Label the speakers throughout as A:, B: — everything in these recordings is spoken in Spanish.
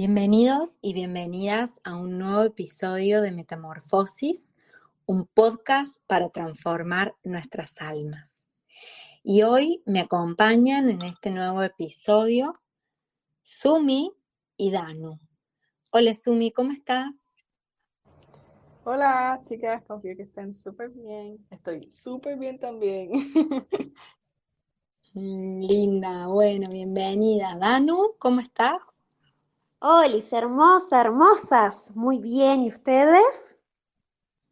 A: Bienvenidos y bienvenidas a un nuevo episodio de Metamorfosis, un podcast para transformar nuestras almas. Y hoy me acompañan en este nuevo episodio Sumi y Danu. Hola Sumi, ¿cómo estás?
B: Hola chicas, confío que estén súper bien. Estoy súper bien también.
A: Mm, linda, bueno, bienvenida. Danu, ¿cómo estás?
C: Hola, hermosa, hermosas. Muy bien, ¿y ustedes?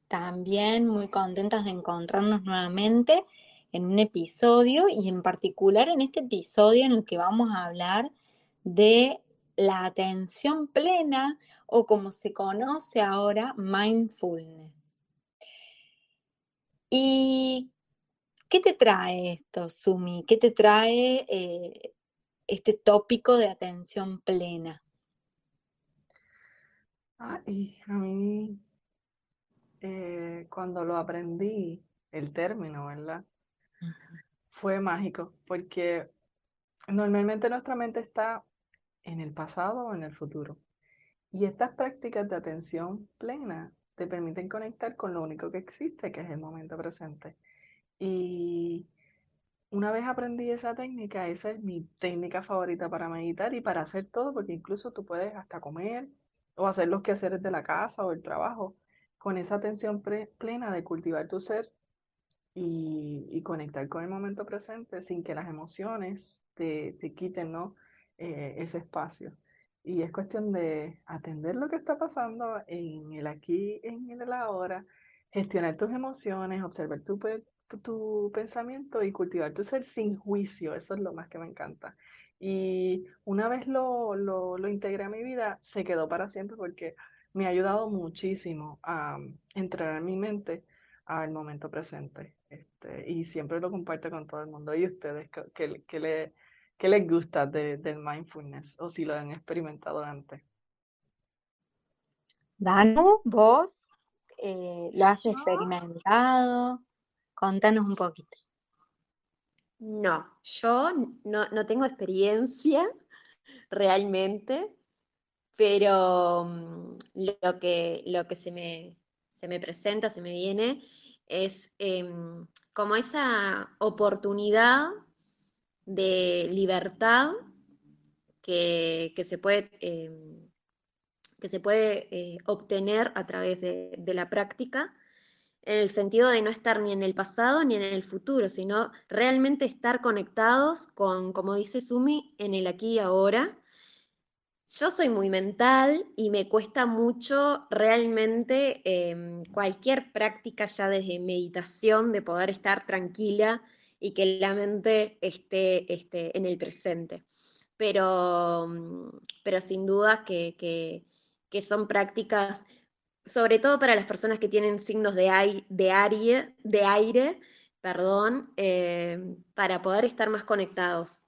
A: También muy contentas de encontrarnos nuevamente en un episodio y en particular en este episodio en el que vamos a hablar de la atención plena o como se conoce ahora, mindfulness. ¿Y qué te trae esto, Sumi? ¿Qué te trae eh, este tópico de atención plena?
B: Ay, a mí, eh, cuando lo aprendí, el término, ¿verdad? Fue mágico, porque normalmente nuestra mente está en el pasado o en el futuro. Y estas prácticas de atención plena te permiten conectar con lo único que existe, que es el momento presente. Y una vez aprendí esa técnica, esa es mi técnica favorita para meditar y para hacer todo, porque incluso tú puedes hasta comer, o hacer los quehaceres de la casa o el trabajo, con esa atención plena de cultivar tu ser y, conectar con el momento presente sin que las emociones te, quiten ¿no? Eh, ese espacio. Y es cuestión de atender lo que está pasando en el aquí, en el ahora, gestionar tus emociones, observar tu, tu pensamiento y cultivar tu ser sin juicio. Eso es lo más que me encanta. Y una vez lo, lo, integré a mi vida, se quedó para siempre porque me ha ayudado muchísimo a mm, entrenar mi mente al momento presente. Este, y siempre lo comparto con todo el mundo. ¿Y ustedes qué, qué, le, qué les gusta del mindfulness o si lo han experimentado antes?
A: Danu, vos eh, lo has experimentado. Contanos un poquito.
C: No, yo no, tengo experiencia realmente, pero mm, lo que, lo que se, me, se me presenta, se me viene, es em, como esa oportunidad de libertad que, se puede, em, que se puede eh, obtener a través de, de la práctica en el sentido de no estar ni en el pasado ni en el futuro, sino realmente estar conectados con, como dice Sumi, en el aquí y ahora. Yo soy muy mental y me cuesta mucho realmente em, cualquier práctica ya desde meditación de poder estar tranquila y que la mente esté, en el presente. Pero, pero sin duda que, que son prácticas sobre todo para las personas que tienen signos de, aire, de, aire, perdón, eh, para poder estar más conectados.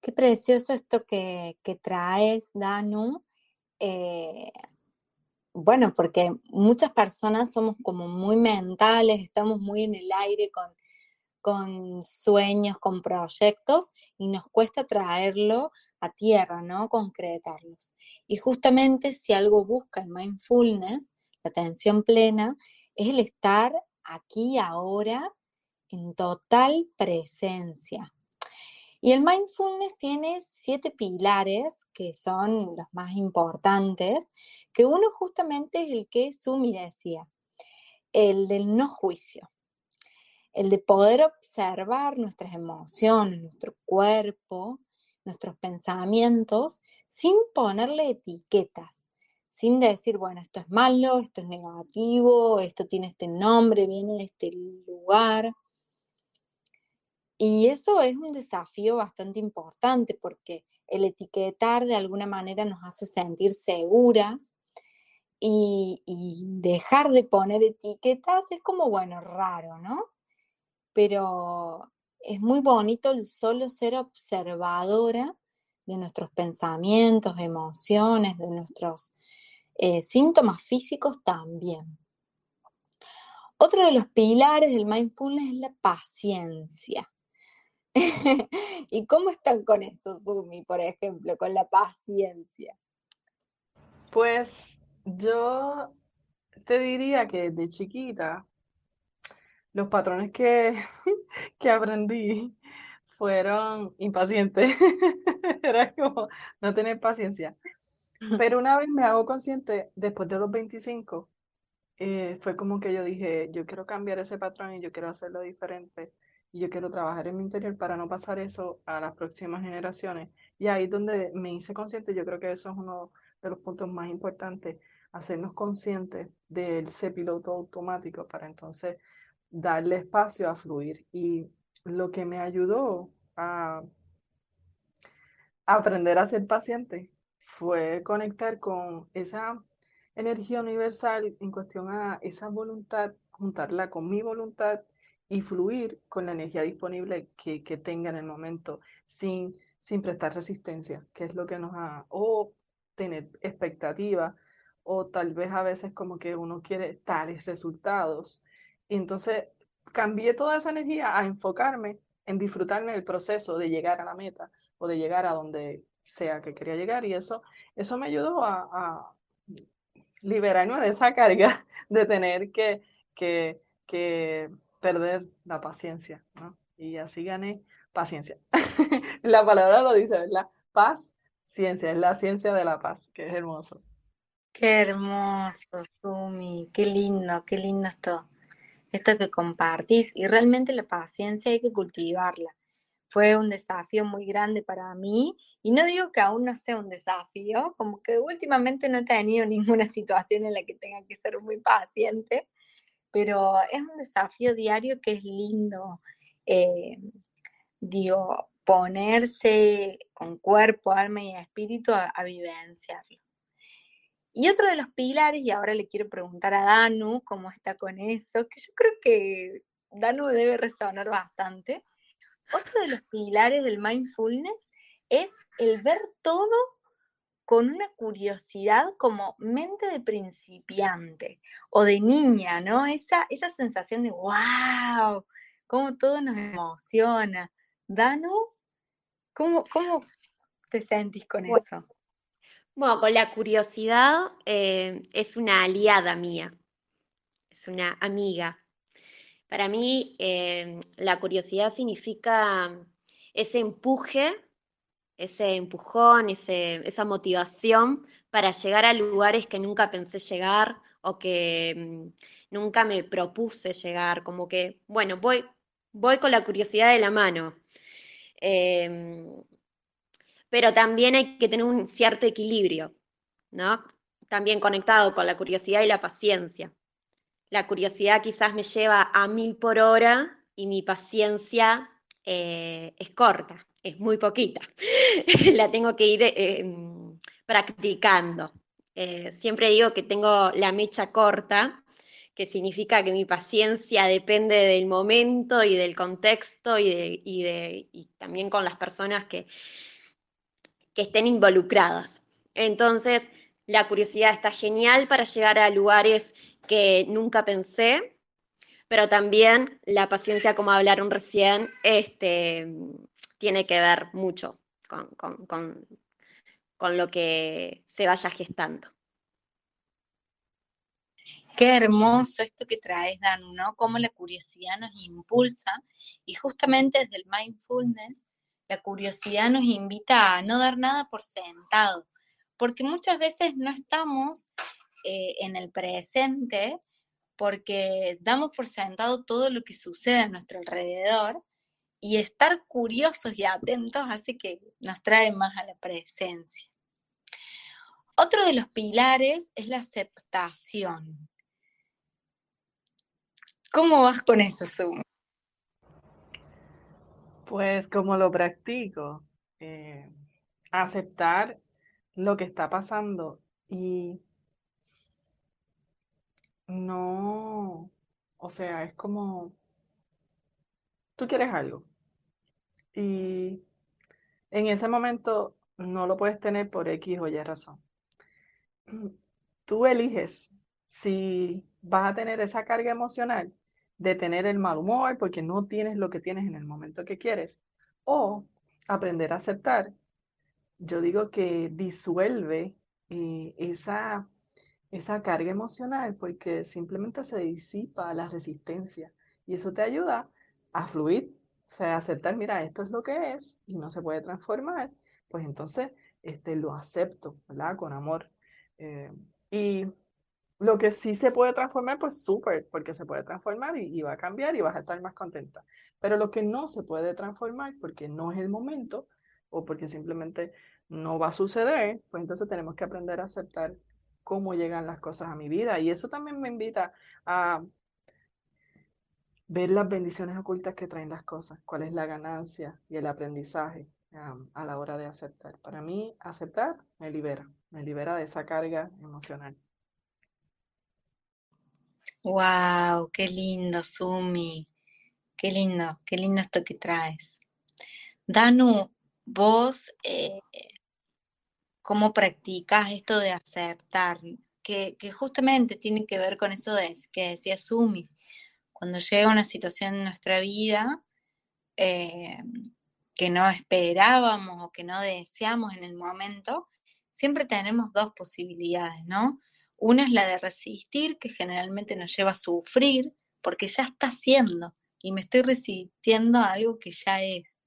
A: Qué precioso esto que, traes, Danu. Eh, bueno, porque muchas personas somos como muy mentales, estamos muy en el aire con, con sueños, con proyectos y nos cuesta traerlo a tierra, ¿no? Concretarlos. Y justamente si algo busca el mindfulness, la atención plena, es el estar aquí ahora en total presencia. Y el mindfulness tiene siete pilares que son los más importantes, que uno justamente es el que Sumi decía, el del no juicio, el de poder observar nuestras emociones, nuestro cuerpo, nuestros pensamientos sin ponerle etiquetas, sin decir, bueno, esto es malo, esto es negativo, esto tiene este nombre, viene de este lugar. Y eso es un desafío bastante importante porque el etiquetar de alguna manera nos hace sentir seguras y, dejar de poner etiquetas es como, bueno, raro, ¿no? Pero es muy bonito el solo ser observadora de nuestros pensamientos, emociones, de nuestros eh, síntomas físicos también. Otro de los pilares del mindfulness es la paciencia. ¿Y cómo están con eso, Sumi, por ejemplo, con la paciencia?
B: Pues yo te diría que de chiquita, los patrones que, que aprendí fueron impacientes. Era como no tener paciencia. Pero una vez me hago consciente, después de los 25, eh, fue como que yo dije, yo quiero cambiar ese patrón y yo quiero hacerlo diferente y yo quiero trabajar en mi interior para no pasar eso a las próximas generaciones. Y ahí es donde me hice consciente, yo creo que eso es uno de los puntos más importantes, hacernos conscientes de ese piloto automático para entonces darle espacio a fluir. Y lo que me ayudó a aprender a ser paciente fue conectar con esa energía universal en cuestión a esa voluntad, juntarla con mi voluntad y fluir con la energía disponible que, que tenga en el momento sin, sin prestar resistencia, que es lo que nos ha, o tener expectativa, o tal vez a veces como que uno quiere tales resultados. Y entonces cambié toda esa energía a enfocarme en disfrutarme del proceso de llegar a la meta o de llegar a donde sea que quería llegar y eso, eso me ayudó a, liberarme de esa carga de tener que, que, perder la paciencia. Y así gané paciencia. la palabra lo dice, ¿verdad? Paz, ciencia, es la ciencia de la paz, que es hermoso.
A: Qué hermoso, Sumi, qué lindo, qué lindo esto, esto que compartís. Y realmente la paciencia hay que cultivarla. Fue un desafío muy grande para mí y no digo que aún no sea un desafío, como que últimamente no he tenido ninguna situación en la que tenga que ser muy paciente, pero es un desafío diario que es lindo, eh, digo, ponerse con cuerpo, alma y espíritu a, vivenciarlo. Y otro de los pilares, y ahora le quiero preguntar a Danu cómo está con eso, que yo creo que Danu debe resonar bastante. Otro de los pilares del mindfulness es el ver todo con una curiosidad como mente de principiante o de niña, ¿no? Esa, esa sensación de wow, cómo todo nos emociona. Dano, ¿cómo, cómo te sentís con eso?
C: Bueno, con la curiosidad eh, es una aliada mía, es una amiga. Para mí, eh, la curiosidad significa ese empuje ese empujón, esa motivación para llegar a lugares que nunca pensé llegar o que mm, nunca me propuse llegar, como que, bueno, voy, voy con la curiosidad de la mano. Em, pero también hay que tener un cierto equilibrio, ¿no? También conectado con la curiosidad y la paciencia. La curiosidad quizás me lleva a mil por hora y mi paciencia eh, es corta es muy poquita. la tengo que ir em, practicando. Eh, siempre digo que tengo la mecha corta, que significa que mi paciencia depende del momento y del contexto y, de, también con las personas que, que estén involucradas. Entonces, la curiosidad está genial para llegar a lugares que nunca pensé, pero también la paciencia, como hablaron recién, este, tiene que ver mucho con, lo que se vaya gestando.
A: Qué hermoso esto que traes, Danu, ¿no? Cómo la curiosidad nos impulsa y justamente desde el mindfulness, la curiosidad nos invita a no dar nada por sentado, porque muchas veces no estamos eh, en el presente porque damos por sentado todo lo que sucede a nuestro alrededor y estar curiosos y atentos hace que nos trae más a la presencia. Otro de los pilares es la aceptación. ¿Cómo vas con eso, Zoom?
B: Pues como lo practico, eh, aceptar lo que está pasando y no, o sea, es como, tú quieres algo, y en ese momento no lo puedes tener por X o Y razón. Tú eliges si vas a tener esa carga emocional de tener el mal humor porque no tienes lo que tienes en el momento que quieres, O aprender a aceptar. Yo digo que disuelve eh, esa, esa carga emocional porque simplemente se disipa la resistencia y eso te ayuda a fluir, o sea, aceptar, mira, esto es lo que es y no se puede transformar, pues entonces este, lo acepto, ¿verdad? Con amor. Eh, y lo que sí se puede transformar, pues súper, porque se puede transformar y, va a cambiar y vas a estar más contenta. Pero lo que no se puede transformar porque no es el momento o porque simplemente no va a suceder, pues entonces tenemos que aprender a aceptar cómo llegan las cosas a mi vida. Y eso también me invita a ver las bendiciones ocultas que traen las cosas, cuál es la ganancia y el aprendizaje a la hora de aceptar. Para mí, aceptar me libera, me libera de esa carga emocional.
A: Wow, qué lindo, Sumi. Qué lindo, qué lindo esto que traes. Danu, vos, eh, ¿cómo practicas esto de aceptar? Que, justamente tiene que ver con eso de, que decía Sumi. Cuando llega una situación en nuestra vida eh, que no esperábamos o que no deseamos en el momento, siempre tenemos dos posibilidades, ¿no? Una es la de resistir, que generalmente nos lleva a sufrir, porque ya está siendo y me estoy resistiendo a algo que ya es.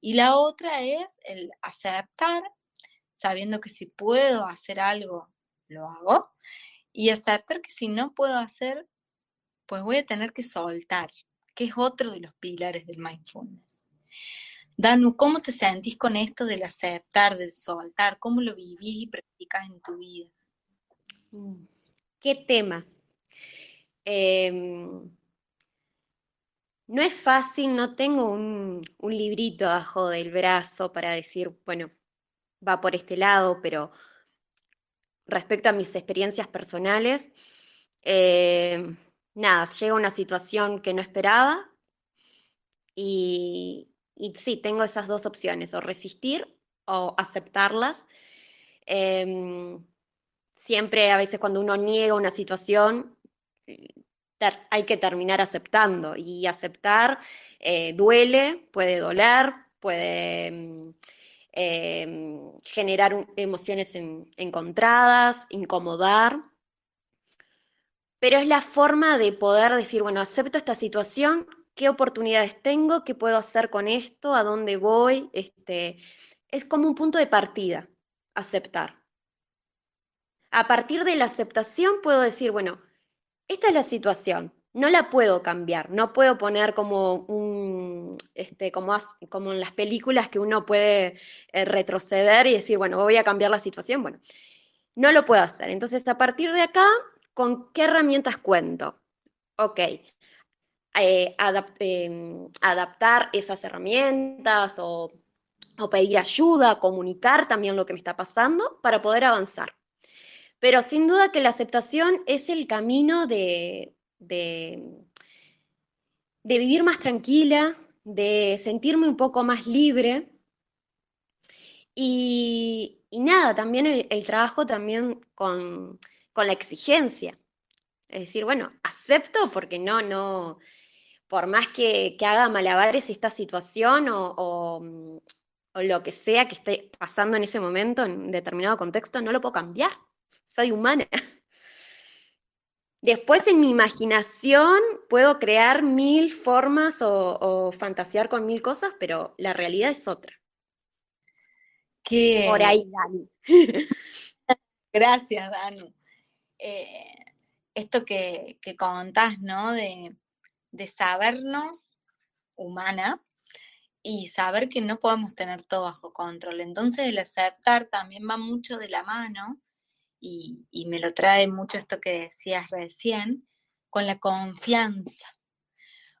A: Y la otra es el aceptar, sabiendo que si puedo hacer algo, lo hago, y aceptar que si no puedo hacer, pues voy a tener que soltar, que es otro de los pilares del mindfulness. Danu, ¿cómo te sentís con esto del aceptar, del soltar? ¿Cómo lo vivís y practicas en tu vida?
C: ¿Qué tema? Em, no es fácil, no tengo un, librito abajo del brazo para decir, bueno, va por este lado, pero respecto a mis experiencias personales, em, nada, llega una situación que no esperaba y, sí, tengo esas dos opciones, o resistir o aceptarlas. Em, siempre a veces cuando uno niega una situación, hay que terminar aceptando. Y aceptar eh, duele, puede doler, puede mm, em, generar emociones encontradas, incomodar, pero es la forma de poder decir, bueno, acepto esta situación, qué oportunidades tengo, qué puedo hacer con esto, a dónde voy, este, es como un punto de partida, aceptar. A partir de la aceptación puedo decir, bueno, esta es la situación, no la puedo cambiar, no puedo poner como un, este, como, como en las películas que uno puede eh, retroceder y decir, bueno, voy a cambiar la situación, bueno, no lo puedo hacer. Entonces, a partir de acá, ¿con qué herramientas cuento? Ok, eh, em, adaptar esas herramientas o, o pedir ayuda, comunicar también lo que me está pasando para poder avanzar. Pero sin duda que la aceptación es el camino de, de, vivir más tranquila, de sentirme un poco más libre. Y, nada, también el, trabajo también con, la exigencia. Es decir, bueno, acepto porque no, no, por más que, haga malabares esta situación o, o, lo que sea que esté pasando en ese momento, en determinado contexto, no lo puedo cambiar soy humana. Después en mi imaginación puedo crear mil formas o, fantasear con mil cosas, pero la realidad es otra.
A: Por ahí, Dani. Gracias, Danu. Eh, esto que, que contás, ¿no? De, de sabernos humanas y saber que no podemos tener todo bajo control. Entonces el aceptar también va mucho de la mano y, me lo trae mucho esto que decías recién, con la confianza.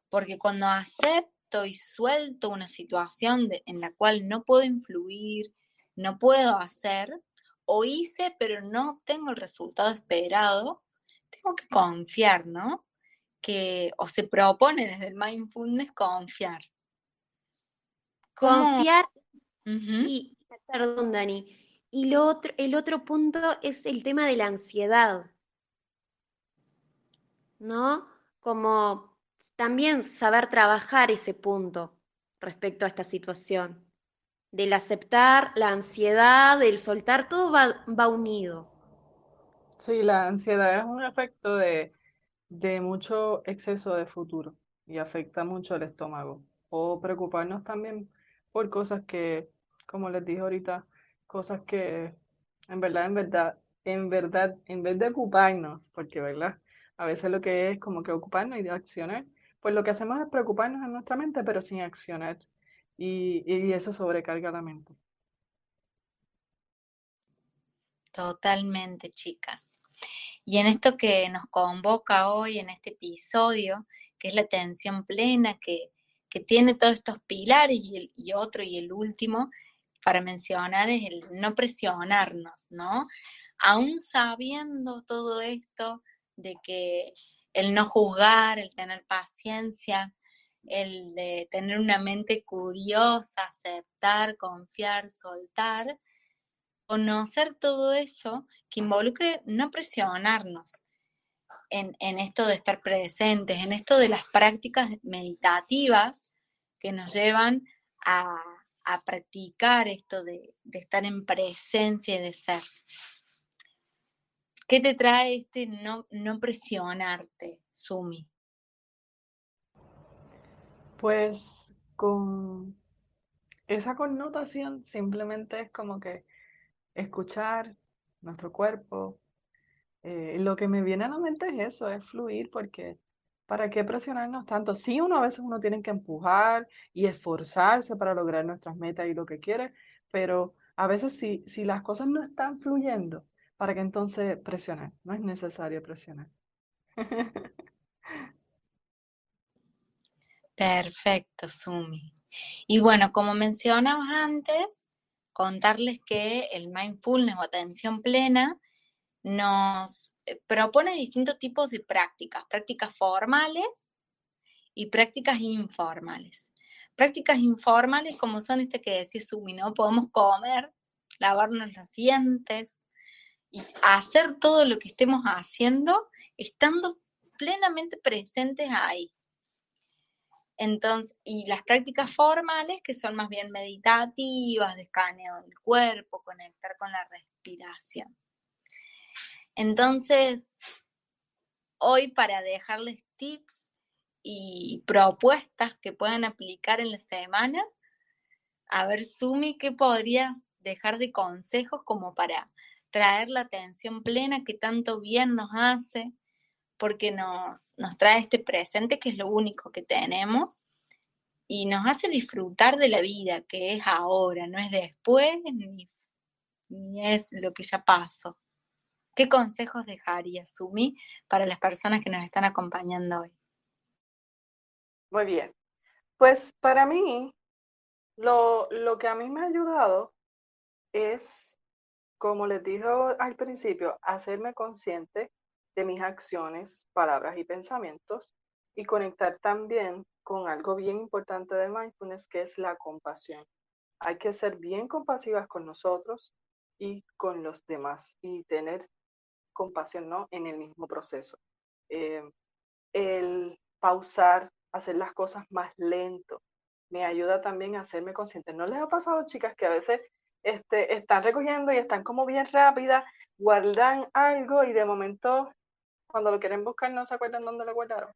A: Porque cuando acepto y suelto una situación en la cual no puedo influir, no puedo hacer, o hice pero no obtengo el resultado esperado, tengo que confiar, ¿no? Que, o se propone desde el mindfulness confiar.
C: Confiar y, perdón Dani, y otro, el otro punto es el tema de la ansiedad, ¿no? Como también saber trabajar ese punto. respecto a esta situación. Del aceptar, la ansiedad, del soltar, todo va, va unido.
B: Sí, la ansiedad es un efecto de, mucho exceso de futuro y afecta mucho el estómago. O preocuparnos también por cosas que, como les dije ahorita, cosas que en verdad, en verdad, en verdad, en vez de ocuparnos, porque verdad, a veces lo que es como que ocuparnos y de accionar, pues lo que hacemos es preocuparnos en nuestra mente, pero sin accionar. Y, y eso sobrecarga la mente.
A: Totalmente, chicas. Y en esto que nos convoca hoy, en este episodio, que es la atención plena, que, que tiene todos estos pilares y, el, y otro y el último, para mencionar, es el no presionarnos, ¿no? Aún sabiendo todo esto de que el no juzgar, el tener paciencia, el de tener una mente curiosa, aceptar, confiar, soltar, conocer todo eso que involucre no presionarnos en, esto de estar presentes, en esto de las prácticas meditativas que nos llevan a, practicar esto de, de, estar en presencia y de ser. ¿Qué te trae este no, no presionarte, Sumi?
B: Pues con esa connotación simplemente es como que escuchar nuestro cuerpo. Eh, lo que me viene a la mente es eso, es fluir, porque ¿para qué presionarnos tanto? Sí, uno a veces uno tiene que empujar y esforzarse para lograr nuestras metas y lo que quiere, pero a veces si, si las cosas no están fluyendo, ¿para qué entonces presionar? No es necesario presionar.
A: Perfecto, Sumi. Y bueno, como mencionamos antes, contarles que el mindfulness o atención plena nos propone distintos tipos de prácticas, prácticas formales y prácticas informales. Prácticas informales como son este que decía Sumi, ¿no? Podemos comer, lavarnos los dientes y hacer todo lo que estemos haciendo estando plenamente presentes ahí. Entonces, y las prácticas formales, que son más bien meditativas, de escaneo del cuerpo, conectar con la respiración. Entonces, hoy para dejarles tips y propuestas que puedan aplicar en la semana, a ver, Sumi, ¿qué podrías dejar de consejos como para traer la atención plena que tanto bien nos hace? porque nos, nos trae este presente que es lo único que tenemos y nos hace disfrutar de la vida que es ahora, no es después ni, es lo que ya pasó. ¿Qué consejos dejaría Sumi para las personas que nos están acompañando hoy?
B: Muy bien. Pues para mí, lo, lo que a mí me ha ayudado es, como les dije al principio, hacerme consciente de mis acciones, palabras y pensamientos y conectar también con algo bien importante de mindfulness que es la compasión. Hay que ser bien compasivas con nosotros y con los demás y tener compasión ¿no? en el mismo proceso. Eh, el pausar, hacer las cosas más lento, me ayuda también a hacerme consciente. ¿No les ha pasado, chicas, que a veces este, están recogiendo y están como bien rápidas, guardan algo y de momento cuando lo quieren buscar no se acuerdan dónde lo guardaron.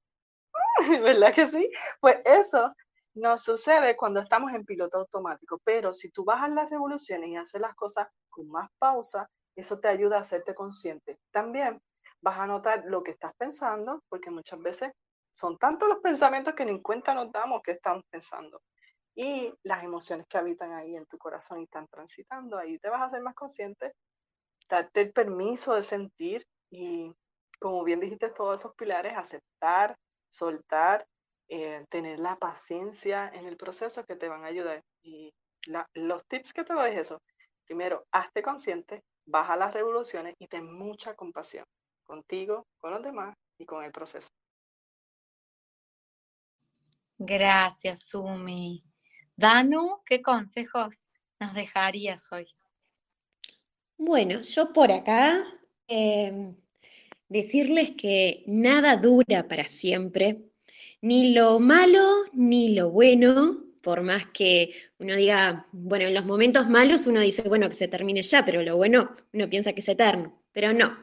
B: ¿Verdad que sí? Pues eso nos sucede cuando estamos en piloto automático, pero si tú bajas las revoluciones y haces las cosas con más pausa, eso te ayuda a hacerte consciente. También vas a notar lo que estás pensando, porque muchas veces son tantos los pensamientos que ni cuenta nos damos que estamos pensando. Y las emociones que habitan ahí en tu corazón y están transitando, ahí te vas a hacer más consciente, darte el permiso de sentir y como bien dijiste, todos esos pilares, aceptar, soltar, eh, tener la paciencia en el proceso que te van a ayudar. Y los tips que te doy es eso. Primero, hazte consciente, baja las revoluciones y ten mucha compasión contigo, con los demás y con el proceso.
A: Gracias, Sumi. Danu, ¿qué consejos nos dejarías hoy?
C: Bueno, yo por acá em, decirles que nada dura para siempre, ni lo malo ni lo bueno, por más que uno diga, bueno, en los momentos malos uno dice, bueno, que se termine ya, pero lo bueno uno piensa que es eterno, pero no,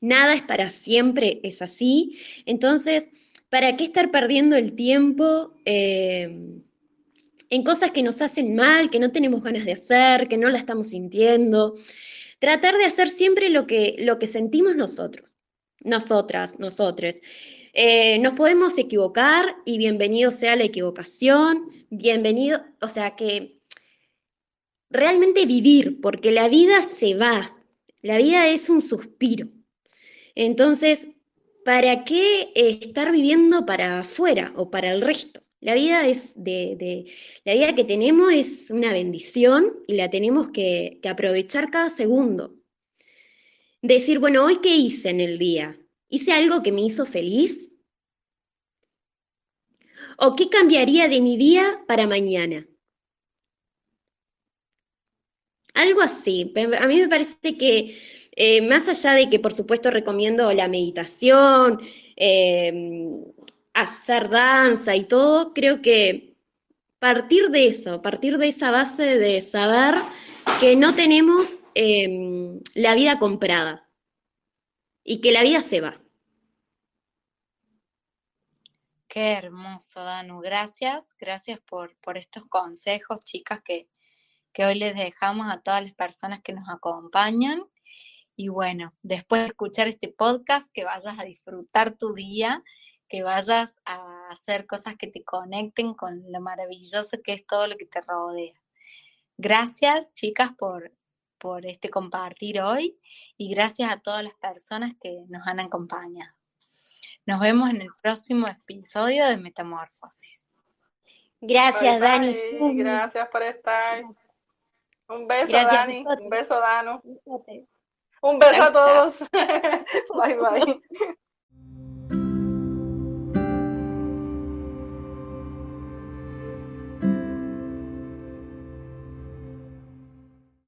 C: nada es para siempre, es así. Entonces, ¿para qué estar perdiendo el tiempo eh, en cosas que nos hacen mal, que no tenemos ganas de hacer, que no la estamos sintiendo? Tratar de hacer siempre lo que, lo que sentimos nosotros, nosotras, nosotres. Eh, nos podemos equivocar y bienvenido sea la equivocación, bienvenido, o sea que realmente vivir, porque la vida se va, la vida es un suspiro. Entonces, ¿para qué estar viviendo para afuera o para el resto? La vida es de, la vida que tenemos es una bendición y la tenemos que, que aprovechar cada segundo. Decir, bueno, hoy qué hice en el día, ¿Hice algo que me hizo feliz? ¿O qué cambiaría de mi día para mañana? Algo así. A mí me parece que eh, más allá de que por supuesto recomiendo la meditación, em, hacer danza y todo, creo que partir de eso, partir de esa base de saber que no tenemos em, la vida comprada y que la vida se va.
A: Qué hermoso, Danu. Gracias, gracias por, por estos consejos, chicas, que, que hoy les dejamos a todas las personas que nos acompañan. Y bueno, después de escuchar este podcast, que vayas a disfrutar tu día, que vayas a hacer cosas que te conecten con lo maravilloso que es todo lo que te rodea. Gracias, chicas, por, por este compartir hoy y gracias a todas las personas que nos han acompañado. Nos vemos en el próximo episodio de Metamorfosis.
C: Gracias, Dani.
B: Gracias por estar. Un beso, Dani. Un beso, Dano. Un beso a todos. bye, bye.